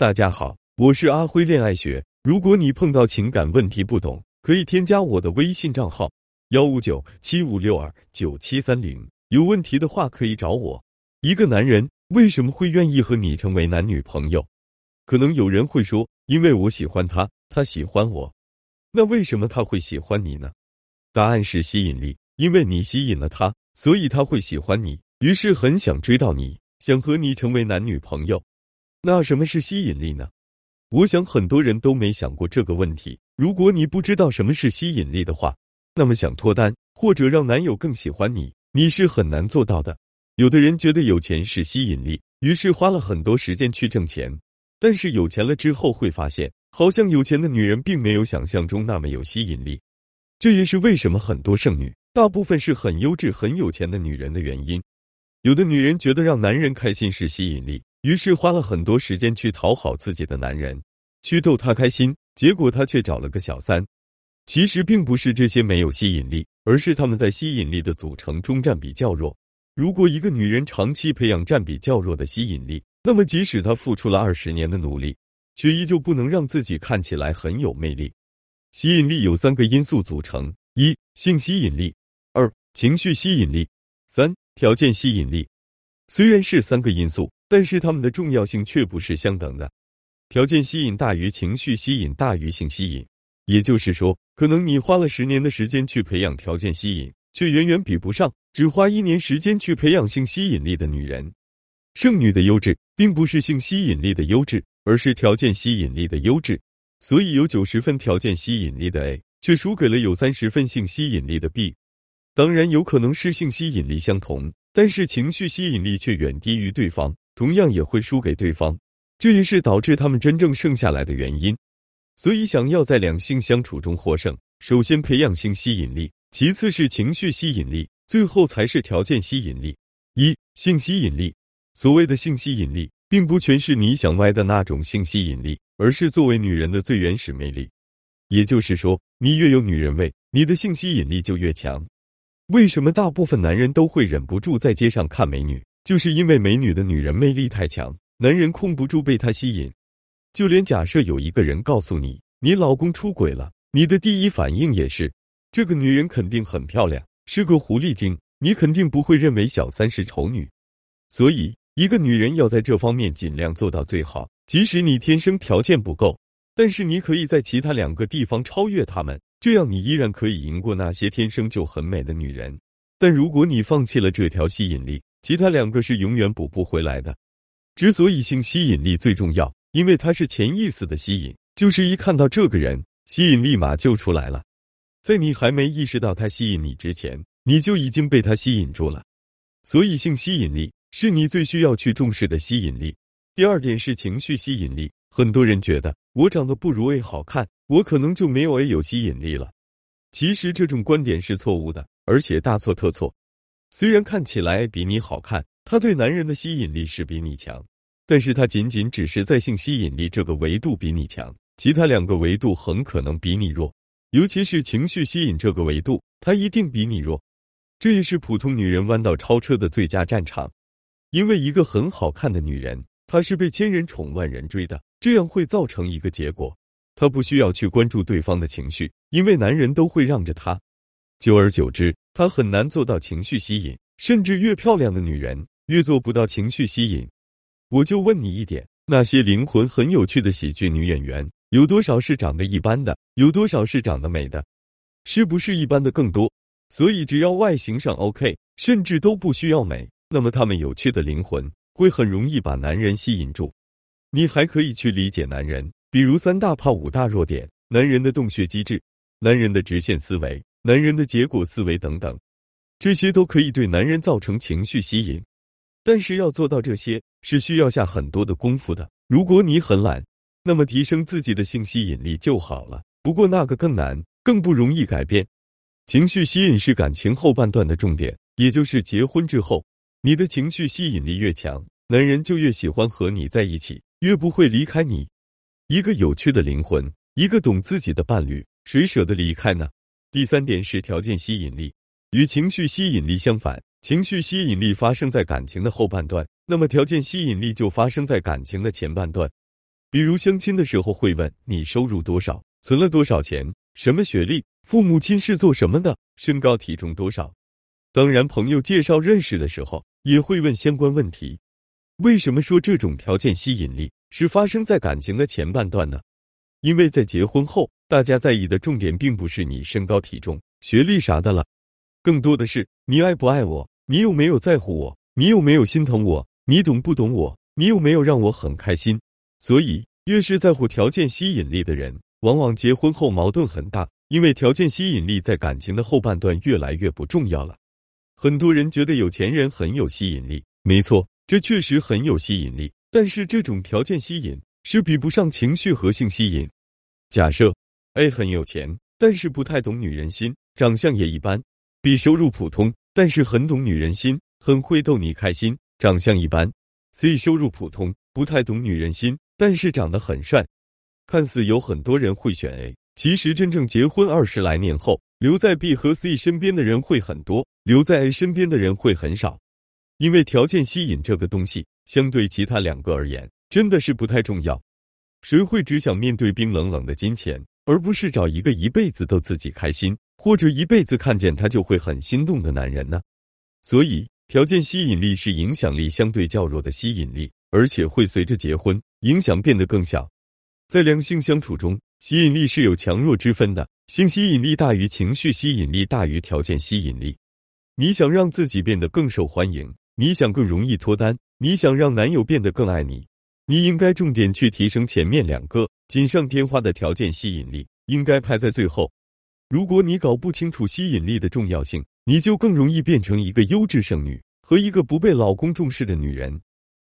大家好，我是阿辉恋爱学。如果你碰到情感问题不懂，可以添加我的微信账号幺五九七五六二九七三零。有问题的话可以找我。一个男人为什么会愿意和你成为男女朋友？可能有人会说，因为我喜欢他，他喜欢我。那为什么他会喜欢你呢？答案是吸引力，因为你吸引了他，所以他会喜欢你，于是很想追到你，想和你成为男女朋友。那什么是吸引力呢？我想很多人都没想过这个问题。如果你不知道什么是吸引力的话，那么想脱单或者让男友更喜欢你，你是很难做到的。有的人觉得有钱是吸引力，于是花了很多时间去挣钱，但是有钱了之后会发现，好像有钱的女人并没有想象中那么有吸引力。这也是为什么很多剩女大部分是很优质、很有钱的女人的原因。有的女人觉得让男人开心是吸引力。于是花了很多时间去讨好自己的男人，去逗他开心，结果他却找了个小三。其实并不是这些没有吸引力，而是他们在吸引力的组成中占比较弱。如果一个女人长期培养占比较弱的吸引力，那么即使她付出了二十年的努力，却依旧不能让自己看起来很有魅力。吸引力有三个因素组成：一、性吸引力；二、情绪吸引力；三、条件吸引力。虽然是三个因素。但是它们的重要性却不是相等的，条件吸引大于情绪吸引大于性吸引，也就是说，可能你花了十年的时间去培养条件吸引，却远远比不上只花一年时间去培养性吸引力的女人。剩女的优质并不是性吸引力的优质，而是条件吸引力的优质。所以有九十分条件吸引力的 A，却输给了有三十分性吸引力的 B。当然，有可能是性吸引力相同，但是情绪吸引力却远低于对方。同样也会输给对方，这也是导致他们真正剩下来的原因。所以，想要在两性相处中获胜，首先培养性吸引力，其次是情绪吸引力，最后才是条件吸引力。一、性吸引力。所谓的性吸引力，并不全是你想歪的那种性吸引力，而是作为女人的最原始魅力。也就是说，你越有女人味，你的性吸引力就越强。为什么大部分男人都会忍不住在街上看美女？就是因为美女的女人魅力太强，男人控不住被她吸引。就连假设有一个人告诉你你老公出轨了，你的第一反应也是这个女人肯定很漂亮，是个狐狸精，你肯定不会认为小三是丑女。所以，一个女人要在这方面尽量做到最好。即使你天生条件不够，但是你可以在其他两个地方超越他们，这样你依然可以赢过那些天生就很美的女人。但如果你放弃了这条吸引力，其他两个是永远补不回来的。之所以性吸引力最重要，因为它是潜意识的吸引，就是一看到这个人，吸引立马就出来了。在你还没意识到他吸引你之前，你就已经被他吸引住了。所以，性吸引力是你最需要去重视的吸引力。第二点是情绪吸引力。很多人觉得我长得不如 A 好看，我可能就没有 A 有吸引力了。其实这种观点是错误的，而且大错特错。虽然看起来比你好看，她对男人的吸引力是比你强，但是她仅仅只是在性吸引力这个维度比你强，其他两个维度很可能比你弱，尤其是情绪吸引这个维度，他一定比你弱。这也是普通女人弯道超车的最佳战场，因为一个很好看的女人，她是被千人宠万人追的，这样会造成一个结果，她不需要去关注对方的情绪，因为男人都会让着她。久而久之，他很难做到情绪吸引，甚至越漂亮的女人越做不到情绪吸引。我就问你一点：那些灵魂很有趣的喜剧女演员，有多少是长得一般的？有多少是长得美的？是不是一般的更多？所以只要外形上 OK，甚至都不需要美，那么她们有趣的灵魂会很容易把男人吸引住。你还可以去理解男人，比如三大怕五大弱点：男人的洞穴机制，男人的直线思维。男人的结果思维等等，这些都可以对男人造成情绪吸引，但是要做到这些是需要下很多的功夫的。如果你很懒，那么提升自己的性吸引力就好了。不过那个更难，更不容易改变。情绪吸引是感情后半段的重点，也就是结婚之后，你的情绪吸引力越强，男人就越喜欢和你在一起，越不会离开你。一个有趣的灵魂，一个懂自己的伴侣，谁舍得离开呢？第三点是条件吸引力，与情绪吸引力相反，情绪吸引力发生在感情的后半段，那么条件吸引力就发生在感情的前半段。比如相亲的时候会问你收入多少，存了多少钱，什么学历，父母亲是做什么的，身高体重多少。当然，朋友介绍认识的时候也会问相关问题。为什么说这种条件吸引力是发生在感情的前半段呢？因为在结婚后，大家在意的重点并不是你身高体重、学历啥的了，更多的是你爱不爱我，你有没有在乎我，你有没有心疼我，你懂不懂我，你有没有让我很开心。所以，越是在乎条件吸引力的人，往往结婚后矛盾很大，因为条件吸引力在感情的后半段越来越不重要了。很多人觉得有钱人很有吸引力，没错，这确实很有吸引力。但是这种条件吸引是比不上情绪和性吸引。假设 A 很有钱，但是不太懂女人心，长相也一般；B 收入普通，但是很懂女人心，很会逗你开心，长相一般；C 收入普通，不太懂女人心，但是长得很帅。看似有很多人会选 A，其实真正结婚二十来年后。留在 B 和 C 身边的人会很多，留在 A 身边的人会很少，因为条件吸引这个东西，相对其他两个而言，真的是不太重要。谁会只想面对冰冷冷的金钱，而不是找一个一辈子逗自己开心，或者一辈子看见他就会很心动的男人呢？所以，条件吸引力是影响力相对较弱的吸引力，而且会随着结婚影响变得更小。在两性相处中，吸引力是有强弱之分的。性吸引力大于情绪吸引力大于条件吸引力。你想让自己变得更受欢迎，你想更容易脱单，你想让男友变得更爱你，你应该重点去提升前面两个锦上添花的条件吸引力，应该排在最后。如果你搞不清楚吸引力的重要性，你就更容易变成一个优质剩女和一个不被老公重视的女人。